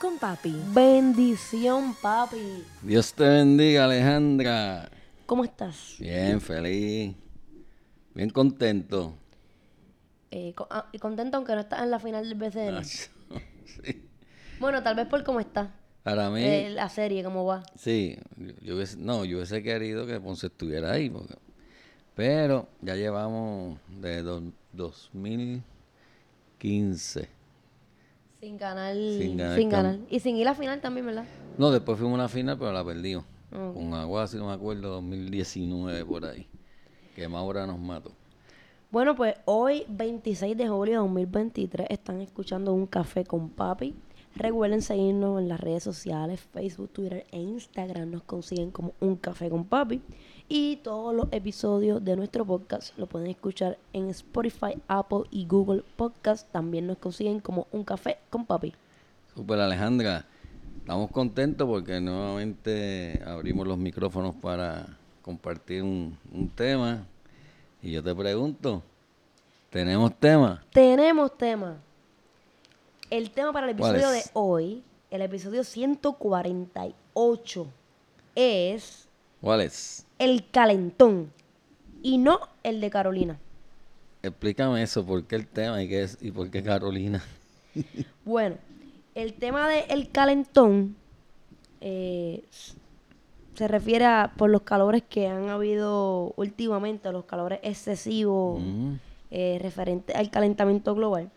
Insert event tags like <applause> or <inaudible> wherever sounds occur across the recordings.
con Papi. Bendición, papi. Dios te bendiga, Alejandra. ¿Cómo estás? Bien, feliz. Bien contento. Eh, co- ah, y contento aunque no estás en la final del BCN. Ah, <laughs> sí. Bueno, tal vez por cómo está Para mí, eh, la serie, cómo va. sí. Yo, yo hubiese, no, yo hubiese querido que Ponce estuviera ahí. porque- pero ya llevamos de do- 2015. Sin ganar. Sin ganar Sin ganar. cam- Y sin ir a la final también, ¿verdad? No, después fuimos a una final, pero la perdimos. Con Agua, si no me acuerdo, 2019 por ahí. Que Maura nos mató. Bueno, pues hoy, 26 de julio de 2023, están escuchando Un Café con Papi. Recuerden seguirnos en las redes sociales, Facebook, Twitter e Instagram. Nos consiguen como Un Café con Papi. Y todos los episodios de nuestro podcast lo pueden escuchar en Spotify, Apple y Google Podcast. También nos consiguen como Un Café con Papi. Super Alejandra, estamos contentos porque nuevamente abrimos los micrófonos para compartir un, un tema. Y yo te pregunto, ¿tenemos tema? Tenemos tema. El tema para el ¿Cuál episodio de hoy, el episodio 148, es ¿Cuál es? el calentón y no el de Carolina. Explícame eso, ¿por qué el tema y, qué es, y por qué Carolina? <laughs> Bueno, el tema del calentón eh, se refiere a por los calores que han habido últimamente, los calores excesivos Mm, eh, referente al calentamiento global.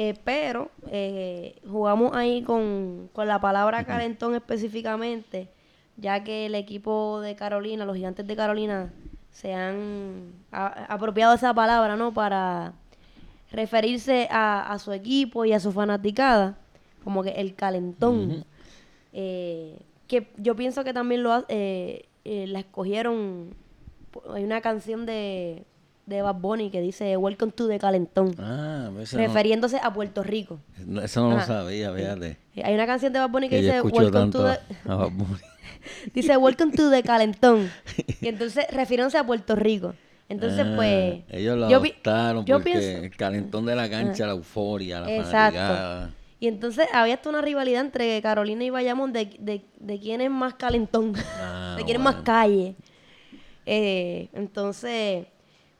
Eh, pero eh, jugamos ahí con, con la palabra calentón específicamente, ya que el equipo de Carolina, los gigantes de Carolina, se han a- apropiado esa palabra, ¿no? Para referirse a, a su equipo y a su fanaticada, como que el calentón. Eh, que yo pienso que también lo eh, eh, la escogieron. Hay una canción de, de Bad Bunny que dice Welcome to the Calentón, Ah, no, refiriéndose a Puerto Rico. no- eso no lo Ajá. sabía, fíjate. Eh, Hay una canción de Bad Bunny que, dice Welcome to the a Bad Bunny. <laughs> dice Welcome to the Calentón. <laughs> Y entonces refiriéndose a Puerto Rico. Entonces, Ah, pues. Ellos lo yo adoptaron yo porque pienso- Ah. el calentón de la cancha, la euforia, la Exacto. fanaticada. Y entonces había hasta una rivalidad entre Carolina y Bayamón de, de, de quién es más calentón, Ah, <laughs> de quién es más calle. Eh, entonces,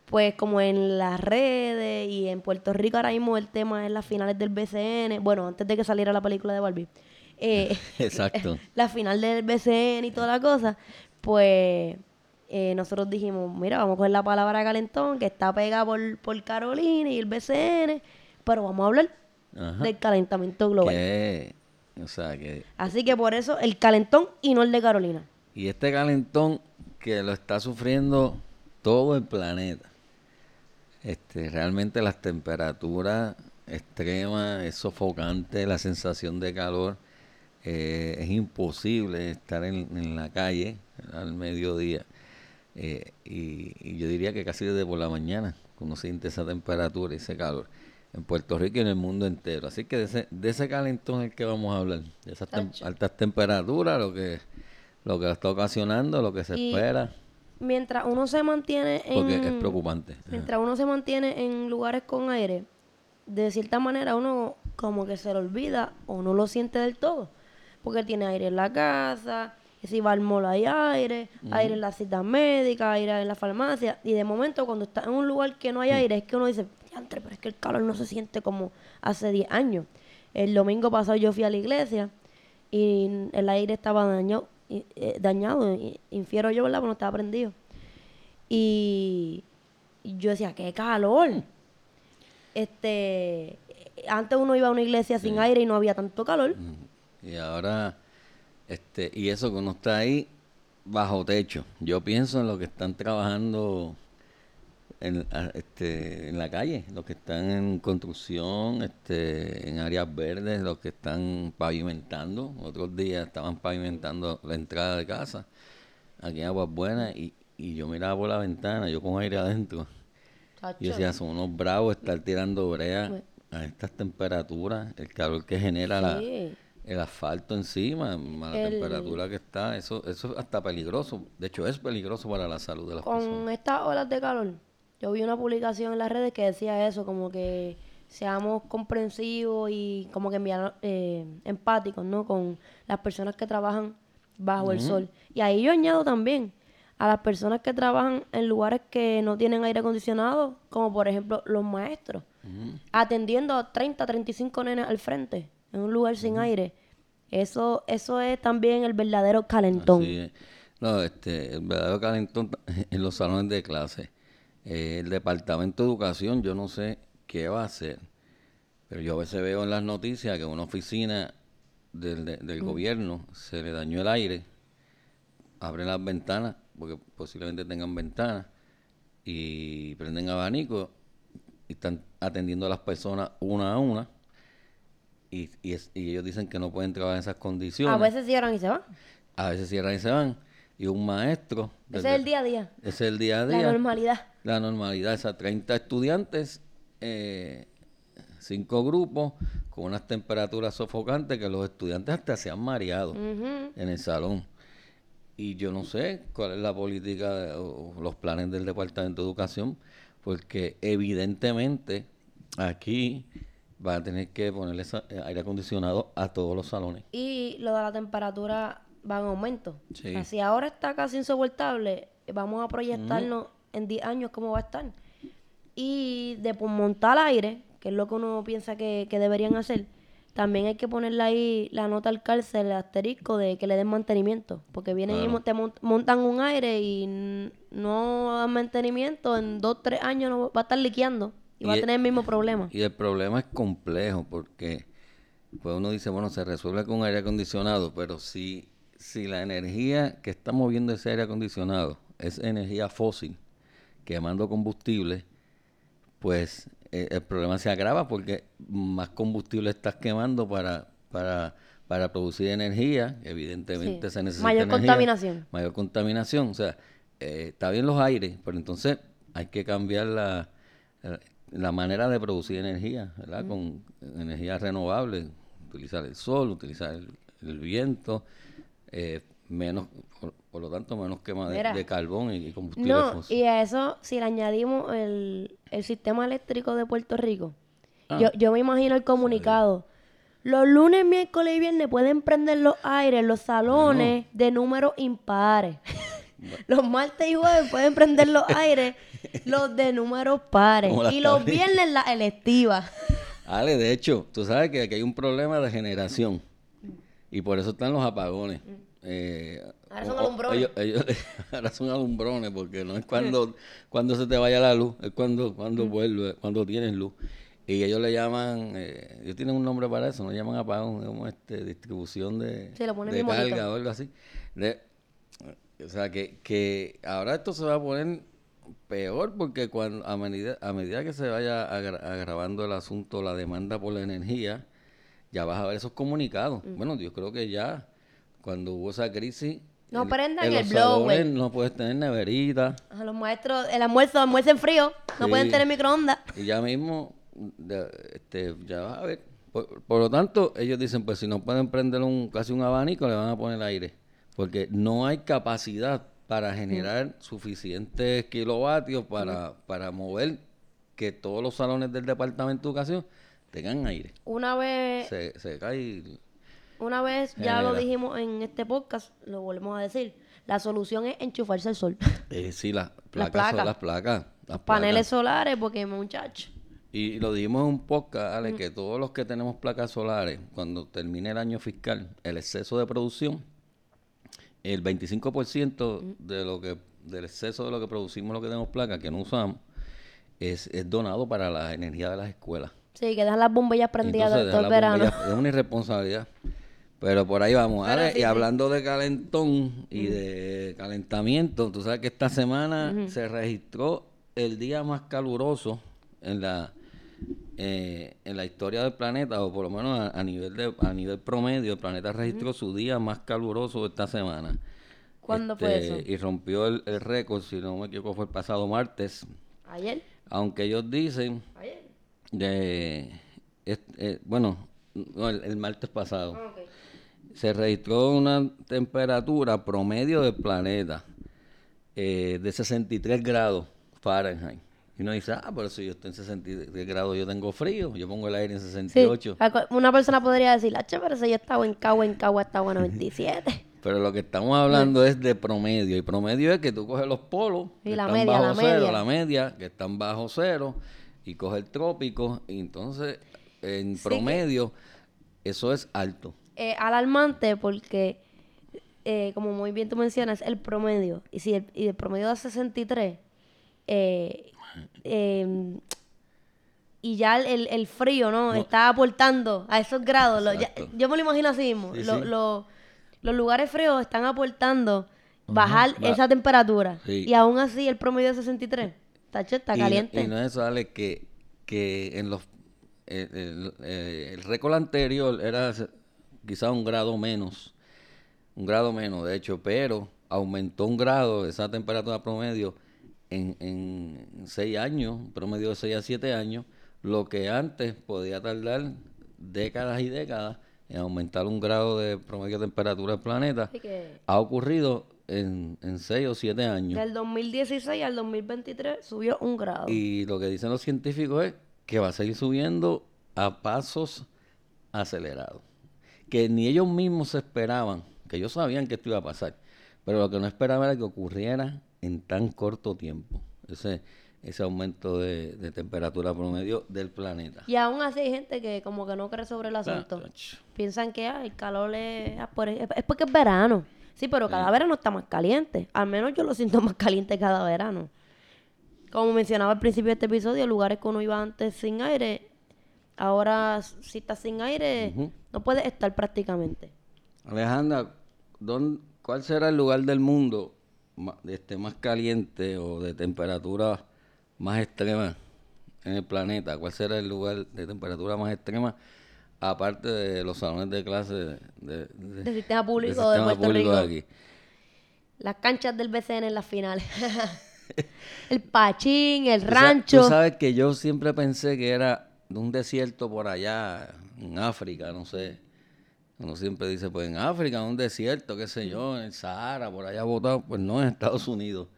pues como en las redes y en Puerto Rico ahora mismo el tema es las finales del BCN, bueno, antes de que saliera la película de Barbie, eh, <laughs> Exacto. <laughs> la final del BCN y toda la cosa, pues eh, nosotros dijimos, mira, vamos a coger la palabra calentón que está pegada por, por Carolina y el BCN, pero vamos a hablar Ajá. del calentamiento global. Que, o sea, que Así que por eso el calentón y no el de Carolina. Y este calentón que lo está sufriendo todo el planeta. Este, realmente las temperaturas extremas, es sofocante, la sensación de calor. eh, es imposible estar en, en la calle al mediodía. Eh, y, y yo diría que casi desde por la mañana uno siente esa temperatura y ese calor en Puerto Rico y en el mundo entero. Así que de ese, de ese calentón es el que vamos a hablar, de esas tem- altas temperaturas, lo que lo que está ocasionando, lo que se Y espera, Mientras uno se mantiene en... porque es preocupante. Ajá. Mientras uno se mantiene en lugares con aire, de cierta manera uno como que se lo olvida o no lo siente del todo. Porque tiene aire en la casa, y si va al mall hay aire, aire en la cita médica, aire en la farmacia. Y de momento cuando está en un lugar que no hay aire es que uno dice, "Diantre, pero es que el calor no se siente como hace 10 años. El domingo pasado yo fui a la iglesia y el aire estaba dañado, dañado y- infiero yo, ¿verdad? Porque no estaba prendido. Y, y yo decía, qué calor. Este, antes uno iba a una iglesia sin aire y no había tanto calor. Y ahora, este, y eso que uno está ahí bajo techo. Yo pienso en lo que están trabajando en, este, en la calle, los que están en construcción, este, en áreas verdes, los que están pavimentando. Otros días estaban pavimentando la entrada de casa, aquí en Aguas Buenas, y, y yo miraba por la ventana, yo con aire adentro. Y yo decía, son unos bravos estar tirando brea a estas temperaturas, el calor que genera la, el asfalto encima, la El- temperatura que está, eso, eso es hasta peligroso. De hecho, es peligroso para la salud de las personas. Con estas olas de calor, yo vi una publicación en las redes que decía eso, como que seamos comprensivos y como que enviar, eh, empáticos, ¿no? Con las personas que trabajan bajo el sol. Y ahí yo añado también a las personas que trabajan en lugares que no tienen aire acondicionado, como por ejemplo los maestros, atendiendo a 30, 35 nenes al frente, en un lugar sin aire. Eso, eso es también el verdadero calentón. No, este, el verdadero calentón <laughs> en los salones de clase. Eh, el Departamento de Educación, yo no sé qué va a hacer, pero yo a veces veo en las noticias que una oficina del, de- del gobierno se le dañó el aire, abren las ventanas, porque posiblemente tengan ventanas, y prenden abanico y están atendiendo a las personas una a una. Y, y, es- y ellos dicen que no pueden trabajar en esas condiciones. A veces cierran y se van. A veces cierran y se van. Y un maestro. Ese es el día a día. Ese es el día a La día. normalidad. La normalidad. Esas 30 estudiantes, eh, cinco grupos, con unas temperaturas sofocantes que los estudiantes hasta se han mareado en el salón. Y yo no sé cuál es la política de- o los planes del Departamento de Educación, porque evidentemente aquí va a tener que ponerle eh, aire acondicionado a todos los salones. Y lo de la temperatura va en aumento. Sí. Así ahora está casi insoportable. Vamos a proyectarnos en 10 años cómo va a estar. Y de por montar aire, que es lo que uno piensa que, que deberían hacer, también hay que ponerle ahí la nota al cárcel, el asterisco de que le den mantenimiento. Porque vienen y Claro. te mon- montan un aire y no dan mantenimiento, en 2, 3 años no va a estar liqueando y, va a Y- tener el mismo problema. Y el problema es complejo porque pues uno dice, bueno, se resuelve con aire acondicionado, pero si, si la energía que está moviendo ese aire acondicionado es energía fósil, quemando combustible, pues eh, el problema se agrava porque más combustible estás quemando para, para, para producir energía, evidentemente Sí. se necesita Mayor energía, contaminación. Mayor contaminación, o sea, eh, está bien los aires, pero entonces hay que cambiar la, la- manera de producir energía, ¿verdad? Con energía renovable, utilizar el sol, utilizar el, el viento, eh, menos, por, por lo tanto, menos quema de, carbón y, y combustible No, fósil. y a eso, si le añadimos el, el sistema eléctrico de Puerto Rico, Ah. yo, yo me imagino el comunicado. Los lunes, miércoles y viernes pueden prender los aires, los salones de números impares. <laughs> los martes y jueves pueden prender los aires, los de números pares. Y los viernes las electivas. Ale, de hecho, tú sabes que aquí hay un problema de generación y por eso están los apagones. Eh, Ahora son alumbrones. ellos- ellos- <laughs> ahora son alumbrones porque no es <laughs> cuando, cuando se te vaya la luz, es cuando, cuando vuelve, cuando tienes luz. Y ellos le llaman, eh, ellos tienen un nombre para eso, no llaman apagón, es como este, distribución de, Sí, de carga o algo así. De- o sea, que, que ahora esto se va a poner peor porque cuando a medida, a medida que se vaya agra- agravando el asunto, la demanda por la energía, ya vas a ver esos comunicados. Mm. Bueno, yo creo que ya cuando hubo esa crisis, No en- prendan en el los blower. salones no puedes tener neverita A los maestros, el almuerzo, almuerzo en frío, no Sí. pueden tener microondas. y ya mismo, de- este, ya vas a ver. Por, por lo tanto, ellos dicen, pues si no pueden prender un casi un abanico, le van a poner aire. Porque no hay capacidad para generar suficientes kilovatios para, para mover que todos los salones del Departamento de Educación tengan aire. Una vez Se, se cae. Una vez ya lo Genera. dijimos en este podcast, lo volvemos a decir. La solución es enchufarse al sol. <laughs> Eh, sí, las Las placas son placas. las placas. Las Paneles placas. solares, porque muchacho. Y lo dijimos en un podcast, Ale, que todos los que tenemos placas solares, cuando termine el año fiscal, el exceso de producción, el 25% de lo que del exceso de lo que producimos, lo que tenemos placas, que no usamos, es, es donado para la energía de las escuelas. Sí, que dejan las bombillas prendidas Entonces, todo el verano. es una irresponsabilidad. <laughs> Pero por ahí vamos. Pero Ale, sí, y sí. hablando de calentón y de calentamiento, tú sabes que esta semana se registró el día más caluroso en la eh, en la historia del planeta, o por lo menos a, nivel de, a nivel promedio, el planeta registró su día más caluroso esta semana. ¿Cuándo fue Este, eso? Y rompió el, el récord, si no me equivoco, fue el pasado martes. ¿Ayer? Aunque ellos dicen ¿Ayer? de es- eh, bueno, no, el, el martes pasado, Ah, ok. Se registró una temperatura promedio del planeta eh, de 63 grados Fahrenheit. Y uno dice, ah, pero si yo estoy en 63 grados, yo tengo frío, yo pongo el aire en Sí, 68. acu- una persona podría decir, "Ache, pero si yo estaba en Cagua, en Cagua estaba en 97. Pero lo que estamos hablando es de promedio. Y promedio es que tú coges los polos, Y que la están media, bajo la cero, media. la media, que están bajo cero, y coges el trópico, y entonces en Sí que- promedio eso es alto. Eh, alarmante porque, eh, como muy bien tú mencionas, el promedio. Y si el, y el promedio da 63, eh, eh, y ya el, el- frío, ¿no? Está aportando a esos grados. lo- ya- Exacto. yo me lo imagino así mismo. Sí, Lo- sí. lo- los lugares fríos están aportando bajar Va- esa temperatura. Sí. Y aún así el promedio de 63. Está, está Y no- caliente. Y, no es eso, Ale, que, que en los el, el- eh, el récord anterior era se- quizá un grado menos, un grado menos, de hecho, pero aumentó un grado esa temperatura promedio en, en seis años, promedio de 6 a 7 años, lo que antes podía tardar décadas y décadas en aumentar un grado de promedio de temperatura del planeta, que ha ocurrido en, en 6 o 7 años. del 2016 al 2023 subió un grado. Y lo que dicen los científicos es que va a seguir subiendo a pasos acelerados. Que ni ellos mismos se esperaban, que ellos sabían que esto iba a pasar, pero lo que no esperaban era que ocurriera en tan corto tiempo, ese, ese aumento de, de temperatura promedio del planeta. Y aún así hay gente que como que no cree sobre el asunto. Tacho. Piensan que ah, el calor es, ah, por- es es porque es verano. Sí, pero cada verano está más caliente. Al menos yo lo siento <laughs> más caliente cada verano. Como mencionaba al principio de este episodio, lugares que uno iba antes sin aire, ahora si estás sin aire, no puedes estar prácticamente. Alejandra, ¿dónde- ¿cuál será el lugar del mundo este, más caliente o de temperatura más extrema en el planeta? ¿Cuál será el lugar de temperatura más extrema aparte de los salones de clase de, de- de- Del sistema público de Puerto público Rico. aquí? Las canchas del BCN en las finales. <laughs> el Pachín, el rancho. Tú sabes que yo siempre pensé que era de un desierto por allá, en África, no sé. Uno siempre dice, pues en África, un desierto, qué sé yo, en el Sahara, por allá botado. Pues no, en Estados Unidos.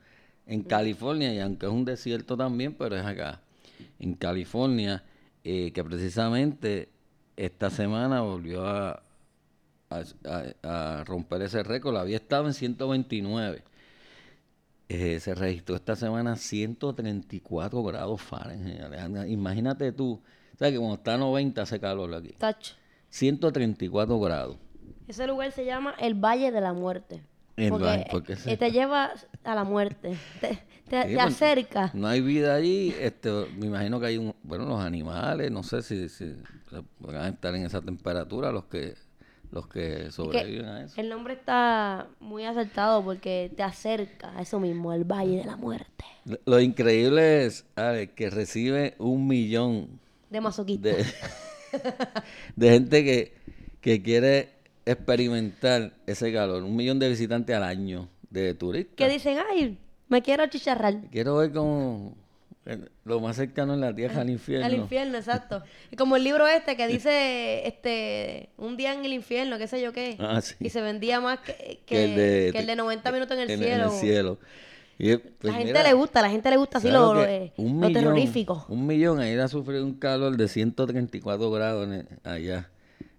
En California, y aunque es un desierto también, pero es acá. En California, eh, que precisamente esta semana volvió a, romper ese récord. Había estado en 129. Eh, se registró esta semana 134 grados Fahrenheit. Imagínate tú, sabes que cuando está a 90 hace calor aquí. Tacho. 134 grados. Ese lugar se llama el Valle de la Muerte. El porque Valle, ¿por qué se- eh, te lleva a la muerte. Te, te- Sí, te pues, acerca. No hay vida allí. Este, me imagino que hay un, bueno, los animales, no sé si, si se podrán estar en esa temperatura los que los que Que sobreviven a eso. el nombre está muy acertado porque te acerca a eso mismo, el Valle de la Muerte. Lo, lo increíble es Ale, que recibe un millón De masoquista. de, de gente que, que quiere experimentar ese calor. Un millón de visitantes al año de turistas. Que dicen, ay, me quiero chicharrar. Quiero ver como lo más cercano en la tierra al infierno. Al infierno, exacto. Y como el libro este que dice, este, un día en el infierno, qué sé yo qué. Ah, sí. Y se vendía más que, que- que el de, que el de 90 minutos en el en cielo. el cielo. Y, pues, la gente mira, le gusta, la gente le gusta así ¿sabes lo, eh, un lo millón, terrorífico. Un millón a ir a sufrir un calor de 134 grados en el- allá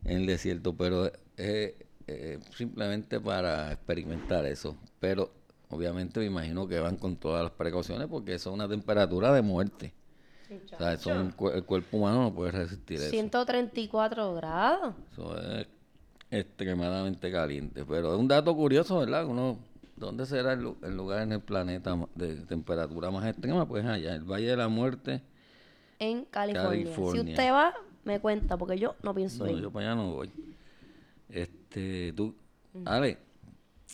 en el desierto, pero es eh, simplemente para experimentar eso. Pero obviamente me imagino que van con todas las precauciones porque eso es una temperatura de muerte. O sea, eso un el cuerpo humano no puede resistir eso. 134 grados. Eso es extremadamente caliente. Pero es un dato curioso, ¿verdad? Uno, ¿Dónde será el, lu- el lugar en el planeta de temperatura más extrema? Pues allá, el Valle de la Muerte. En California. California. Si usted va, me cuenta, porque yo no pienso No, ir. yo para allá no voy. Este, tú, Ale,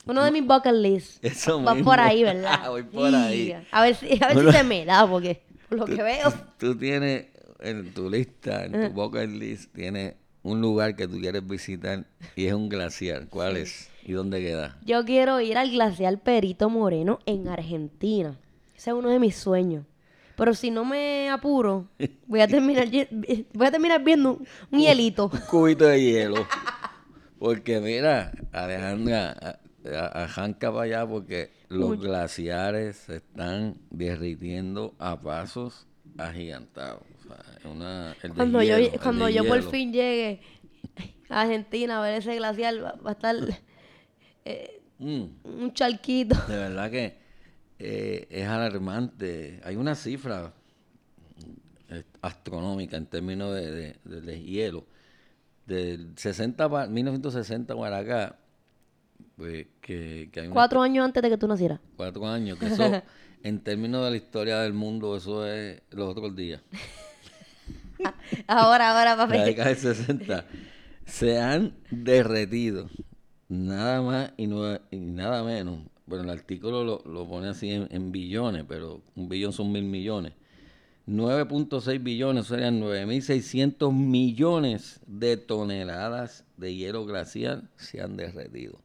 Uno de mis bucket lists. <laughs> Eso Va mismo. por ahí, <laughs> ¿verdad? Voy por ahí. A ver si, a ver Bueno. si se me da, porque por lo que veo. <laughs> Tú tienes en tu lista, en tu bucket list, tienes un lugar que tú quieres visitar y es un glaciar. ¿Cuál es? ¿Y dónde queda? Yo quiero ir al glaciar Perito Moreno en Argentina. Ese es uno de mis sueños. Pero si no me apuro, voy a terminar, voy a terminar viendo un, hielito. Un cubito de hielo. Porque mira, Alejandra, arranca para allá porque los glaciares se están derritiendo a pasos agigantados. O sea, una, el Cuando yo, deshielo, el cuando yo por fin llegue a Argentina a ver ese glaciar, va, va a estar eh, Mm. un charquito. De verdad que eh, es alarmante. Hay una cifra eh, astronómica en términos de, de, de- de hielo. Del 60 pa- 1960 para acá, pues, que, que hay una- Cuatro años antes de que tú nacieras. cuatro años, que eso, <laughs> en términos de la historia del mundo, eso es los otros días. <laughs> Ahora, ahora, La papi. década del 60 se han derretido nada más y, no- y nada menos. Bueno, el artículo lo, lo pone así en, en billones, pero un billón son mil millones. 9.6 billones serían 9.600 millones de toneladas de hielo glacial se han derretido.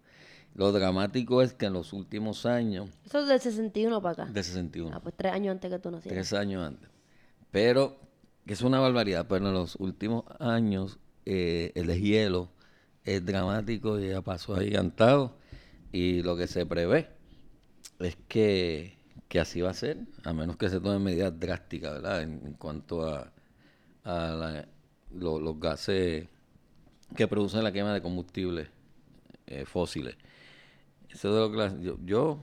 Lo dramático es que en los últimos años, Eso es del 61 para acá. de 61, Ah, pues tres años antes que tú nacieras. tres años antes. Pero, que es una barbaridad, pero en los últimos años eh, el deshielo es dramático y a paso agigantado. Y lo que se prevé es que, que así va a ser, a menos que se tomen medidas drásticas, ¿verdad? En, cuanto a, a la- lo- los gases que producen la quema de combustibles eh, fósiles. Eso de los yo, yo,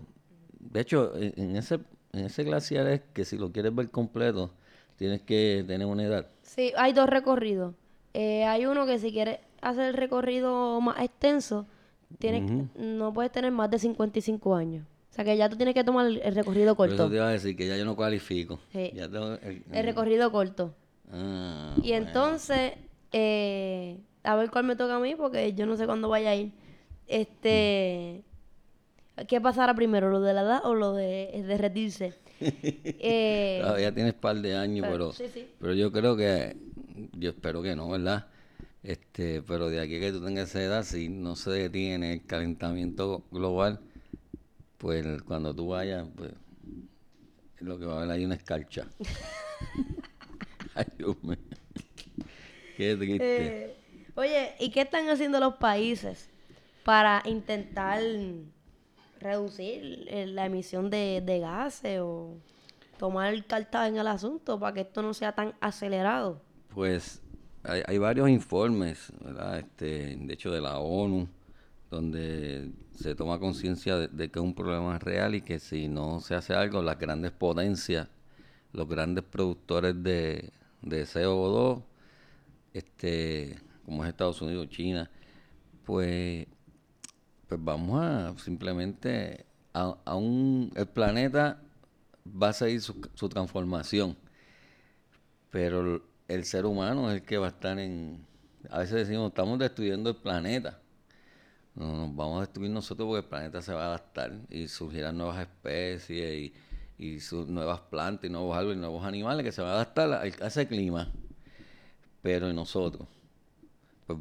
de hecho, en, en ese en ese glaciar es que si lo quieres ver completo, tienes que tener una edad. Sí, hay dos recorridos. Eh, hay uno que si quieres hacer el recorrido más extenso, tienes, no puedes tener más de 55 años. O sea que ya tú tienes que tomar el, recorrido Por eso corto. te iba a decir que ya yo no cualifico. Sí. Ya tengo el- El recorrido corto. Ah, Y bueno. entonces, eh, a ver cuál me toca a mí, porque yo no sé cuándo vaya a ir. Este, ¿qué pasará primero, lo de la edad o lo de derretirse? <laughs> Eh, Todavía tienes par de años, pero- pero, sí, sí. pero yo creo que, yo espero que no, ¿verdad? Este, pero de aquí a que tú tengas esa edad, si no se detiene el calentamiento global, pues cuando tú vayas, pues lo que va a haber ahí una escarcha. <laughs> Ay, Dios mío. Qué triste. Eh, oye, ¿y qué están haciendo los países para intentar reducir eh, la emisión de, de gases o tomar cartas en el asunto para que esto no sea tan acelerado? Pues hay, varios informes. Este, de hecho, de la ONU, donde se toma conciencia de, que es un problema real y que si no se hace algo, las grandes potencias, los grandes productores de, de CO2, este, como es Estados Unidos, China, pues, pues vamos a simplemente a, un, el planeta va a seguir su transformación pero el- ser humano es el que va a estar en... A veces decimos, estamos destruyendo el planeta. No, nos vamos a destruir nosotros porque el planeta se va a adaptar y surgirán nuevas especies y, y sus nuevas plantas y nuevos árboles y nuevos animales que se van a adaptar a, ese clima. Pero en nosotros, pues,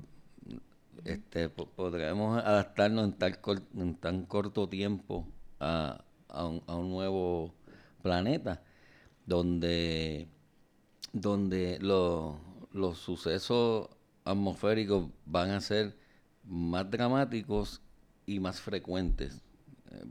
este, po- podremos adaptarnos en, tal cor- en tan corto tiempo a, a un, a un nuevo planeta donde donde lo- los sucesos atmosféricos van a ser más dramáticos y más frecuentes. Eh,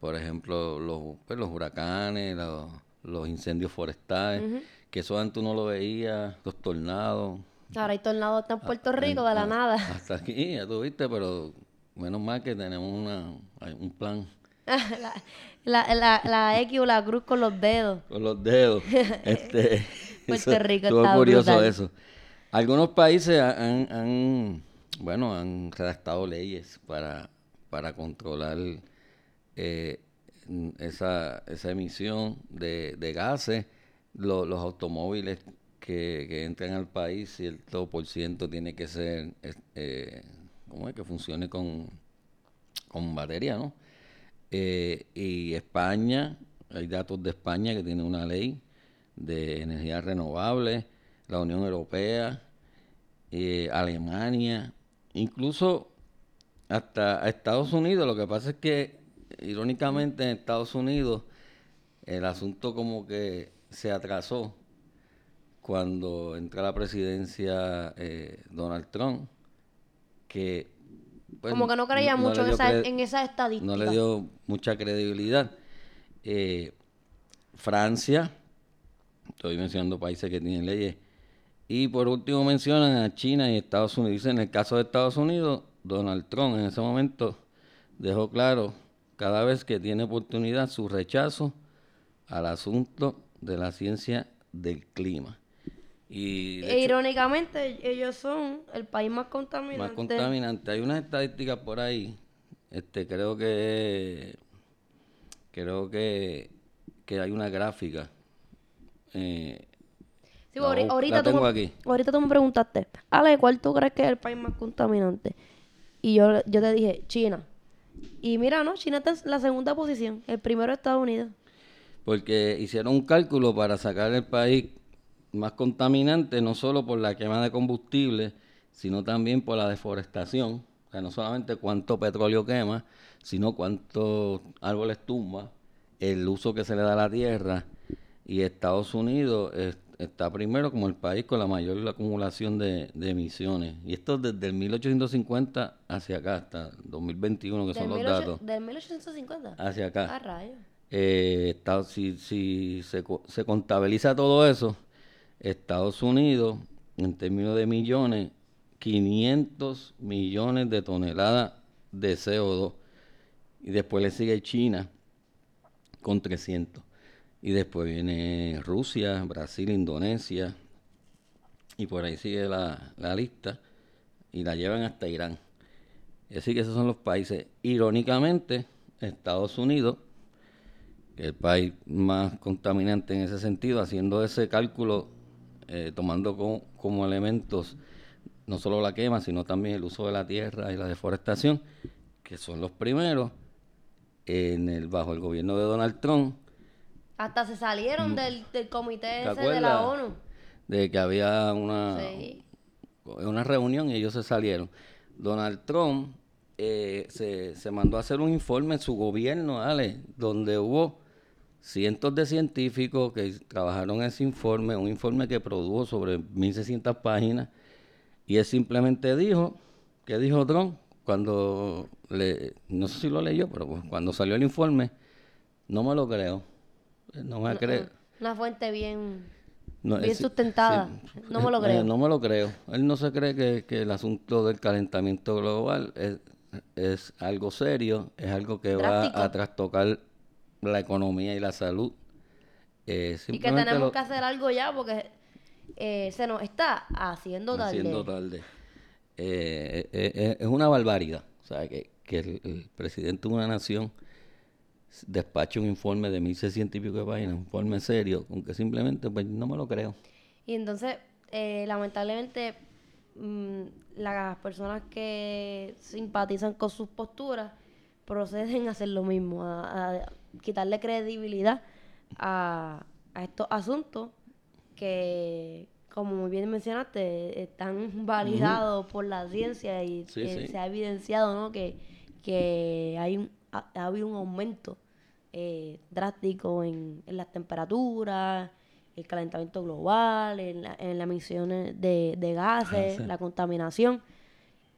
por ejemplo, los, pues, los huracanes, los, los incendios forestales, que eso antes uno lo veía, los tornados. Ahora hay tornados hasta en Puerto Ah, Rico de la ah, nada. Hasta aquí, ya tú viste, pero menos mal que tenemos una, un plan <laughs> la, la, la X o la cruz con los dedos. con los dedos. <laughs> Este, Puerto eso- Rico está curioso brutal. eso. Algunos países ha- han, han, bueno, han redactado leyes para, para controlar eh, esa, esa emisión de, de gases. Lo- los automóviles que, que entran al país, cierto por ciento tiene que ser, eh, ¿cómo es? Que funcione con con batería, ¿no? Eh, y España, hay datos de España que tiene una ley de energía renovable, la Unión Europea, eh, Alemania, incluso hasta Estados Unidos. Lo que pasa es que, irónicamente, en Estados Unidos el asunto como que se atrasó cuando entra la presidencia eh, Donald Trump, que... pues, como que no creía mucho en, esa, en esa estadística. No le dio mucha credibilidad. Eh, Francia, estoy mencionando países que tienen leyes, y por último mencionan a China y Estados Unidos. en el caso de Estados Unidos, Donald Trump en ese momento dejó claro cada vez que tiene oportunidad su rechazo al asunto de la ciencia del clima. Y e irónicamente ellos son el país más contaminante. Más contaminante. Hay unas estadísticas por ahí, este creo que creo que, que hay una gráfica. Eh, sí, ahorita, tú me, aquí. ahorita tú me preguntaste, Ale, ¿cuál tú crees que es el país más contaminante? Y yo, yo te dije, China. Y mira, ¿no? China está en la segunda posición. El primero es Estados Unidos. Porque hicieron un cálculo para sacar el país más contaminante, no solo por la quema de combustible, sino también por la deforestación. O sea, no solamente cuánto petróleo quema, sino cuántos árboles tumba, el uso que se le da a la tierra. Y Estados Unidos está primero como el país con la mayor acumulación de, emisiones. Y esto desde el 1850 hacia acá, hasta 2021, que son los datos. ¿Del 1850? Hacia acá. Ah, rayos. Eh, si si se, se contabiliza todo eso, Estados Unidos, en términos de millones, 500 millones de toneladas de CO2. Y después le sigue China con 300. Y después viene Rusia, Brasil, Indonesia. Y por ahí sigue la, lista. Y la llevan hasta Irán. Así que esos son los países. Irónicamente, Estados Unidos, que es el país más contaminante en ese sentido, haciendo ese cálculo, eh, tomando como elementos no solo la quema, sino también el uso de la tierra y la deforestación, que son los primeros en el bajo el gobierno de Donald Trump hasta se salieron mm. del, del comité ese de la ONU. De que había una, una reunión y ellos se salieron. Donald Trump eh, se, se mandó a hacer un informe en su gobierno, Ale, donde hubo cientos de científicos que trabajaron en ese informe, un informe que produjo sobre 1.600 páginas, y él simplemente dijo, ¿qué dijo Trump? Cuando, le, no sé si lo leyó, pero cuando salió el informe, no me lo creo no me creo. Una fuente bien, bien sustentada. no me lo creo. no me lo creo. Él no se cree que, el asunto del calentamiento global es, algo serio, es algo que va a trastocar la economía y la salud. Eh, y que tenemos que hacer algo ya porque eh, se nos está haciendo tarde. Haciendo tarde. Eh, es una barbaridad. O sea, que, el presidente de una nación despacho un informe de 1600 y pico de páginas, un informe serio, aunque simplemente pues no me lo creo. Y entonces, eh, lamentablemente, mm, las personas que simpatizan con sus posturas proceden a hacer lo mismo, a, quitarle credibilidad a, estos asuntos que, como muy bien mencionaste, están validados por la ciencia y se ha evidenciado ¿no? que, que hay un, ha habido un aumento eh, drástico en, las temperaturas, el calentamiento global, en, las emisiones de, gases, la contaminación.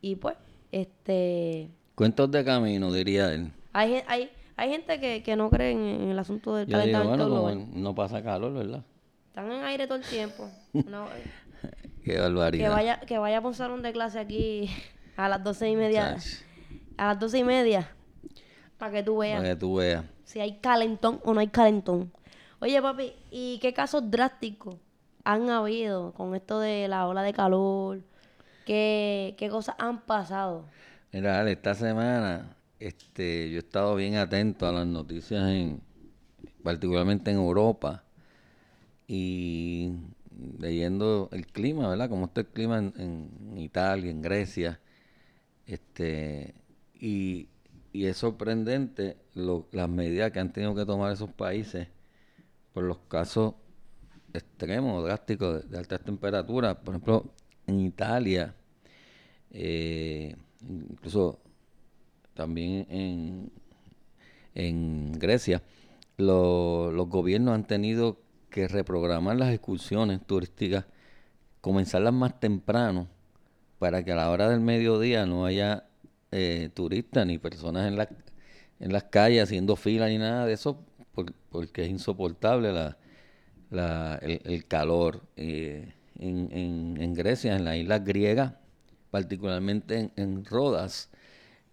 Y pues, este... Cuentos de camino, diría él. Hay, hay, hay gente que, no cree en, el asunto del calentamiento global. no pasa calor, ¿verdad? Están en aire todo el tiempo. <laughs> Qué barbaridad. Que vaya, que vaya a un salón de clase aquí a las doce y media. A las doce y media. Para que tú veas. Para que tú veas si hay calentón o no hay calentón. Oye, papi, ¿y qué casos drásticos han habido con esto de la ola de calor? ¿Qué, qué cosas han pasado? Mira, esta semana este, yo he estado bien atento a las noticias, en, particularmente en Europa, y leyendo el clima, ¿verdad? Cómo está el clima en, en Italia, en Grecia, este, y y es sorprendente las medidas que han tenido que tomar esos países por los casos extremos, drásticos de, altas temperaturas. Por ejemplo, en Italia, eh, incluso también en, Grecia, lo- los gobiernos han tenido que reprogramar las excursiones turísticas, comenzarlas más temprano, para que a la hora del mediodía no haya eh, turistas ni personas en, la, en las calles haciendo fila ni nada de eso, por- porque es insoportable la, la- el, el calor. Eh, en, en- en Grecia, en las islas griegas, particularmente en, en Rodas,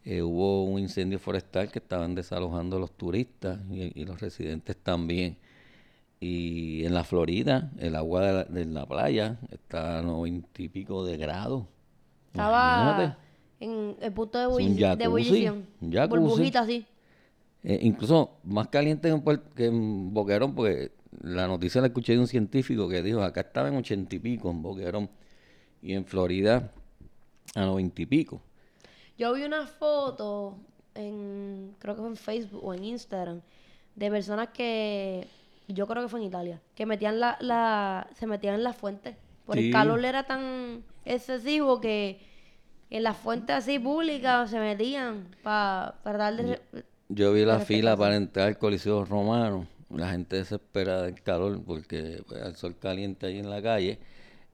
eh, hubo un incendio forestal que estaban desalojando a los turistas y, y los residentes también. Y en la Florida, el agua de la, de la playa está a noventa y pico de grados. Estaba. En el punto de, un bulli- de jacuzzi, ebullición. jacuzzi. Burbujita así. Eh, incluso más caliente que en, Puer- que en Boquerón, porque la noticia la escuché de un científico que dijo, acá estaba en ochenta y pico en Boquerón, y en Florida a noventa y pico. Yo vi una foto en, creo que fue en Facebook o en Instagram, de personas que, yo creo que fue en Italia, que metían la, la se metían en la fuente. Por Sí. el calor era tan excesivo que en las fuentes así públicas se metían para darle... Yo vi la fila para entrar al Coliseo Romano, la gente desesperada del calor porque pues, el sol caliente ahí en la calle,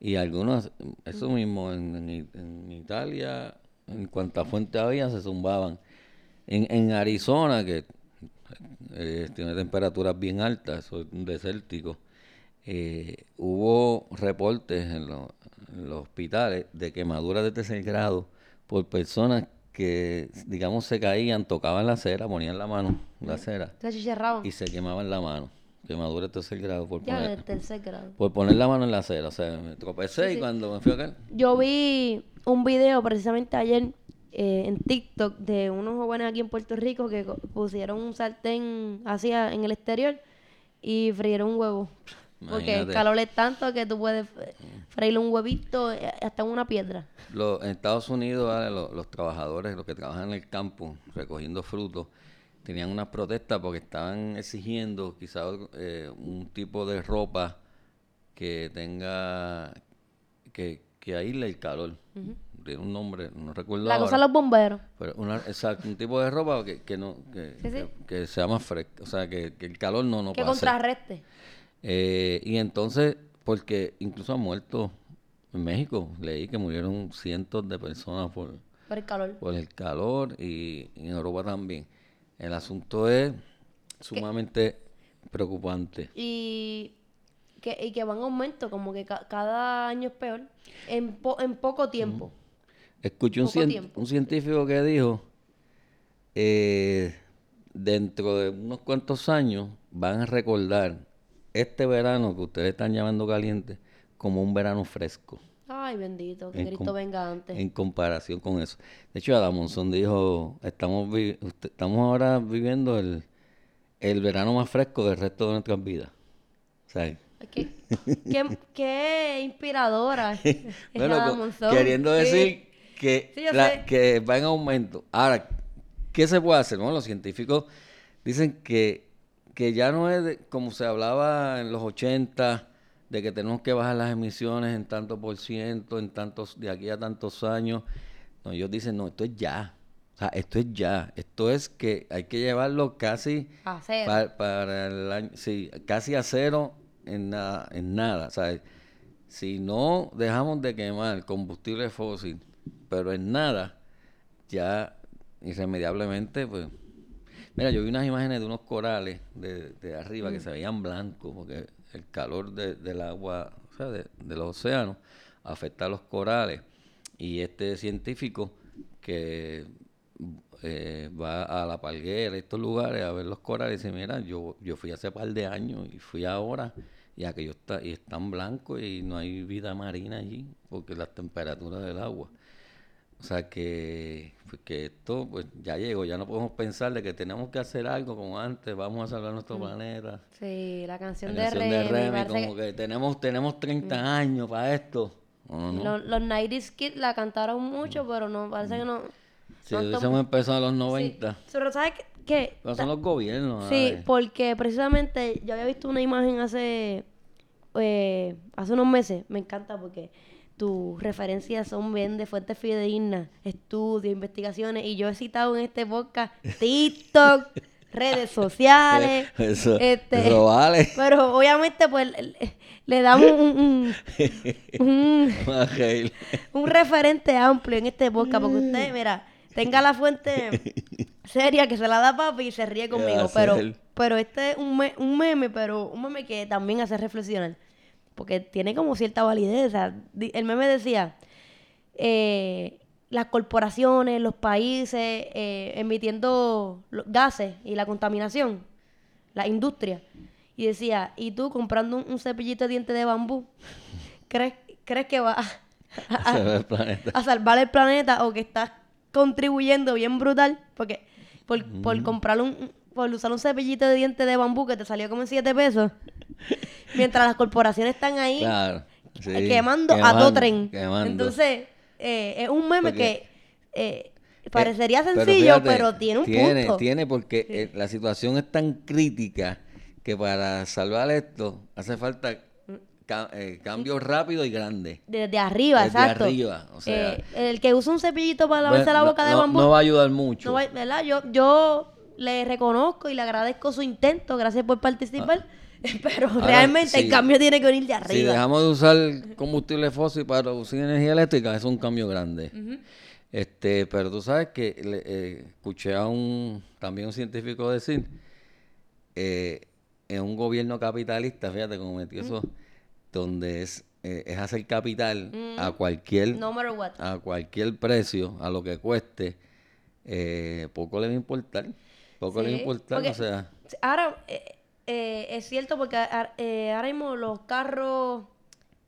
y algunos, eso mismo, en, en Italia, en cuanta fuente había, se zumbaban. En, en Arizona, que eh, tiene temperaturas bien altas, eso es un desértico, eh, hubo reportes en, los- en los hospitales de quemaduras de tercer grado por personas que, digamos, se caían, tocaban la cera, ponían la mano, la cera, y se quemaban la mano. Quemadura de tercer grado por Ya poner, tercer grado. por poner la mano en la cera. O sea, me tropecé Sí, y cuando me fui a caer, Yo vi un video precisamente ayer eh, en TikTok de unos jóvenes aquí en Puerto Rico que pusieron un sartén así en el exterior y frieron un huevo. Porque el calor es tanto que tú puedes freírle un huevito eh, hasta en una piedra. Lo- en Estados Unidos, los, trabajadores, los que trabajan en el campo recogiendo frutos, tenían unas protestas porque estaban exigiendo quizás eh, un tipo de ropa que tenga, que, que aísle el calor. Tiene un nombre, no recuerdo La ahora. cosa de los bomberos. Pero una, exacto, un tipo de ropa que, que no, que, Sí, sí. que, sea más fresca, o sea, que, que el calor no, no que pase. contrarreste. Eh, y entonces, porque incluso han muerto en México, leí que murieron cientos de personas por, Por el calor. por el calor y, y en Europa también. El asunto es sumamente preocupante. Y que, y que van en aumento, como que ca- cada año es peor. En, po- en poco tiempo. Escuché un, cien- tiempo. un científico que dijo, eh, dentro de unos cuantos años van a recordar este verano que ustedes están llamando caliente como un verano fresco. Ay, bendito, que En Cristo venga antes. en comparación con eso. De hecho, Adam Monzón dijo, estamos, vi- usted- estamos ahora viviendo el, el verano más fresco del resto de nuestras vidas. O sea, Ay, Qué, qué, qué inspiradora. <laughs> es <laughs> bueno, Ada co- Monzón. queriendo Sí. decir que, Sí, la- que va en aumento. Ahora, ¿qué se puede hacer? Bueno, los científicos dicen que, que ya no es de- como se hablaba en los 80, de que tenemos que bajar las emisiones en tanto por ciento, en tantos, de aquí a tantos años. No, ellos dicen, no, esto es ya. O sea, esto es ya. Esto es que hay que llevarlo casi A cero. pa- para el año, sí, casi a cero en nada, en nada. O sea, si no dejamos de quemar combustible fósil, pero en nada, ya irremediablemente, pues. Mira, yo vi unas imágenes de unos corales de, de arriba que se veían blancos, porque el calor de- del agua, o sea, de, de los océanos, afecta a los corales. Y este científico que eh, va a la palguera, estos lugares, a ver los corales, y dice, mira, yo, yo fui hace par de años y fui ahora, y aquello está, y están blancos y no hay vida marina allí, porque las temperaturas del agua. O sea que, pues, que esto pues ya llegó, ya no podemos pensar de que tenemos que hacer algo como antes, vamos a salvar nuestro planeta. Sí, la canción, La de canción de Remy. Como que- que tenemos, tenemos 30 años para esto. No, no, no. Los, los 90s Kids la cantaron mucho, pero no, parece que no. Si No hubiésemos empezado a los Sí. 90, Pero ¿sabes qué? pero son los gobiernos. Sí, porque precisamente yo había visto una imagen hace eh, hace unos meses. Me encanta porque tus referencias son bien de fuentes fidedignas, estudios, investigaciones. Y yo he citado en este podcast <laughs> TikTok, redes sociales. <laughs> Eso, este, eso vale. <laughs> Pero obviamente pues le, le damos un, un, un- un referente amplio en este podcast. Porque usted, mira, tenga la fuente seria que se la da papi y se ríe ¿Qué va conmigo. Pero, pero este es un, me- un meme, pero un meme que también hace reflexionar. Porque tiene como cierta validez. o sea, el meme decía, eh, las corporaciones, los países eh, emitiendo los gases y la contaminación, la industria. Y decía, ¿y tú comprando un, un cepillito de dientes de bambú? <laughs> ¿Crees, crees que va <laughs> <laughs> a, salvar el planeta o que estás contribuyendo bien brutal? Porque por, por comprar un- por usar un cepillito de dientes de bambú que te salió como en 7 pesos, <laughs> mientras las corporaciones están ahí Claro. sí, eh, quemando, a todo tren. quemando. Entonces, eh, es un meme Porque- que eh, parecería Pero sencillo, fíjate, pero tiene un tiene, punto. Tiene, porque eh, la situación es tan crítica que para salvar esto hace falta ca- eh, cambios rápidos y grandes. Desde arriba, Desde exacto. arriba, o sea- Eh, el que usa un cepillito para lavarse Bueno, la no- boca de bambú. No va a ayudar mucho. no va- ¿verdad? Yo, yo le reconozco y le agradezco su intento, gracias por participar, <laughs> pero Ahora, realmente el cambio tiene que venir de Si arriba. dejamos de usar combustible fósil para producir energía eléctrica, es un cambio grande. Este, pero tú sabes que le- eh, escuché a un también un científico decir eh, en un gobierno capitalista, fíjate cómo metió eso, donde es, eh, es hacer capital a cualquier No matter what. a cualquier precio, a lo que cueste, eh, poco le va a importar. Poco le Sí, importar, porque o sea, Ahora, eh, eh, es cierto porque a- eh, ahora mismo los carros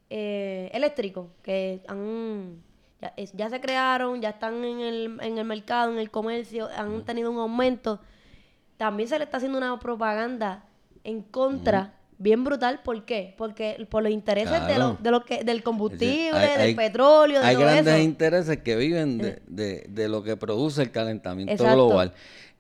eh, eléctricos que han, ya, se crearon, ya están en el, en el mercado, en el comercio, han tenido un aumento. También se le está haciendo una propaganda en contra. Bien brutal, ¿por qué? Porque por los intereses de lo, de lo que, del combustible, hay- del hay- petróleo, de hay todo grandes eso. intereses que viven de, de- de lo que produce el calentamiento Exacto. global.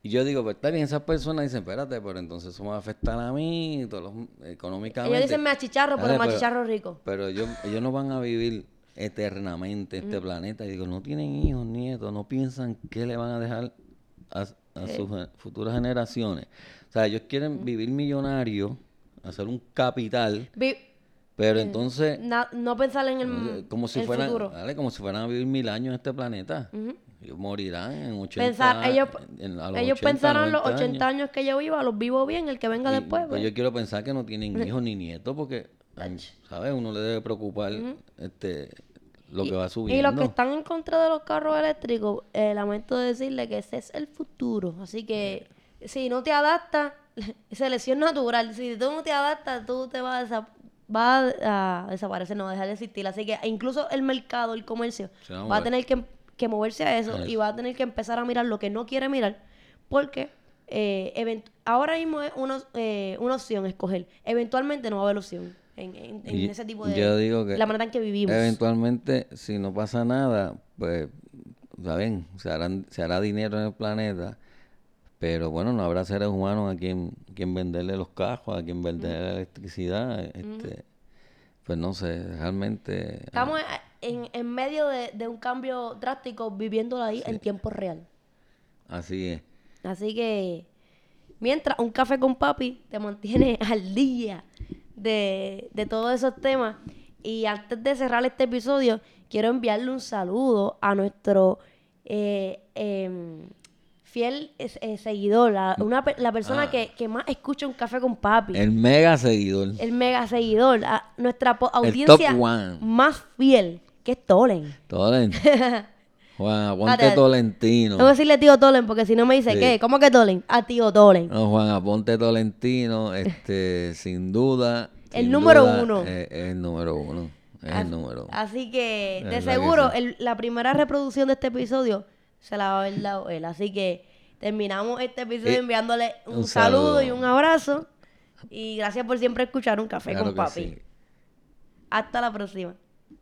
Y yo digo, pues está bien, esas personas dicen, espérate, pero entonces eso me va a afectar a mí, todos los- económicamente. Ellos dicen me achicharro, pero me achicharro rico. Pero ellos, ellos no van a vivir eternamente Mm. este planeta. Y digo, no tienen hijos, nietos, no piensan qué le van a dejar a, a sus gen- futuras generaciones. O sea, ellos quieren Mm. vivir millonarios, hacer un capital, Vi- pero entonces na- no pensar en el, eh, como si el fueran, futuro. dale, como si fueran a vivir mil años en este planeta. Ellos morirán en 80 Pensar, ellos, en- a los ellos 80, pensaron los 90 80 años. que yo viva, los vivo bien, el que venga Y, después. pues pues. yo quiero pensar que no tienen hijos ni nietos porque, ¿sabes? Uno le debe preocupar este lo que va subiendo. Y los que están en contra de los carros eléctricos, eh, lamento decirle que ese es el futuro. Así que si no te adaptas, <laughs> selección natural. Si tú no te adaptas, tú te vas a, vas a desaparecer, no va a dejar de existir. Así que incluso el mercado, el comercio, va a va tener que, que moverse a eso, y va a tener que empezar a mirar lo que no quiere mirar. Porque eh, event- ahora mismo es una, eh, una opción escoger. Eventualmente no va a haber opción en, en- en Y ese tipo de... yo digo que la manera en que vivimos. Eventualmente, si no pasa nada, pues, ¿saben? Se, harán, se hará dinero en el planeta, pero bueno, no habrá seres humanos a quien, quien venderle los cajos, a quien venderle la electricidad. Este, Pues no sé, realmente... Estamos en, en medio de, de un cambio drástico viviéndolo ahí en tiempo real. Así es. Así que, mientras un café con papi te mantiene <laughs> al día de, de todos esos temas. Y antes de cerrar este episodio, quiero enviarle un saludo a nuestro eh, em, fiel es- eh, seguidor, la, una pe- la persona Ah. que, que más escucha un café con papi. El mega seguidor. el mega seguidor, a nuestra El audiencia más fiel, que es Tolen. <laughs> Tolen. <laughs> Juan, aponte Espérate. Tolentino. Tengo que decirle tío Tolen porque si no me dice, Sí. ¿qué? ¿Cómo que Tolen? A tío Tolen. No, Juan Aponte Tolentino, este, <laughs> sin duda. El sin número duda, uno. Es, es el número uno. Es As- el número uno. Así que, De que seguro, sí. el- la primera reproducción de este episodio se la va a haber dado él. Así que terminamos este episodio Eh, enviándole un, un saludo. saludo. y un abrazo. Y gracias por siempre escuchar un café Claro con papi. sí. Hasta la próxima.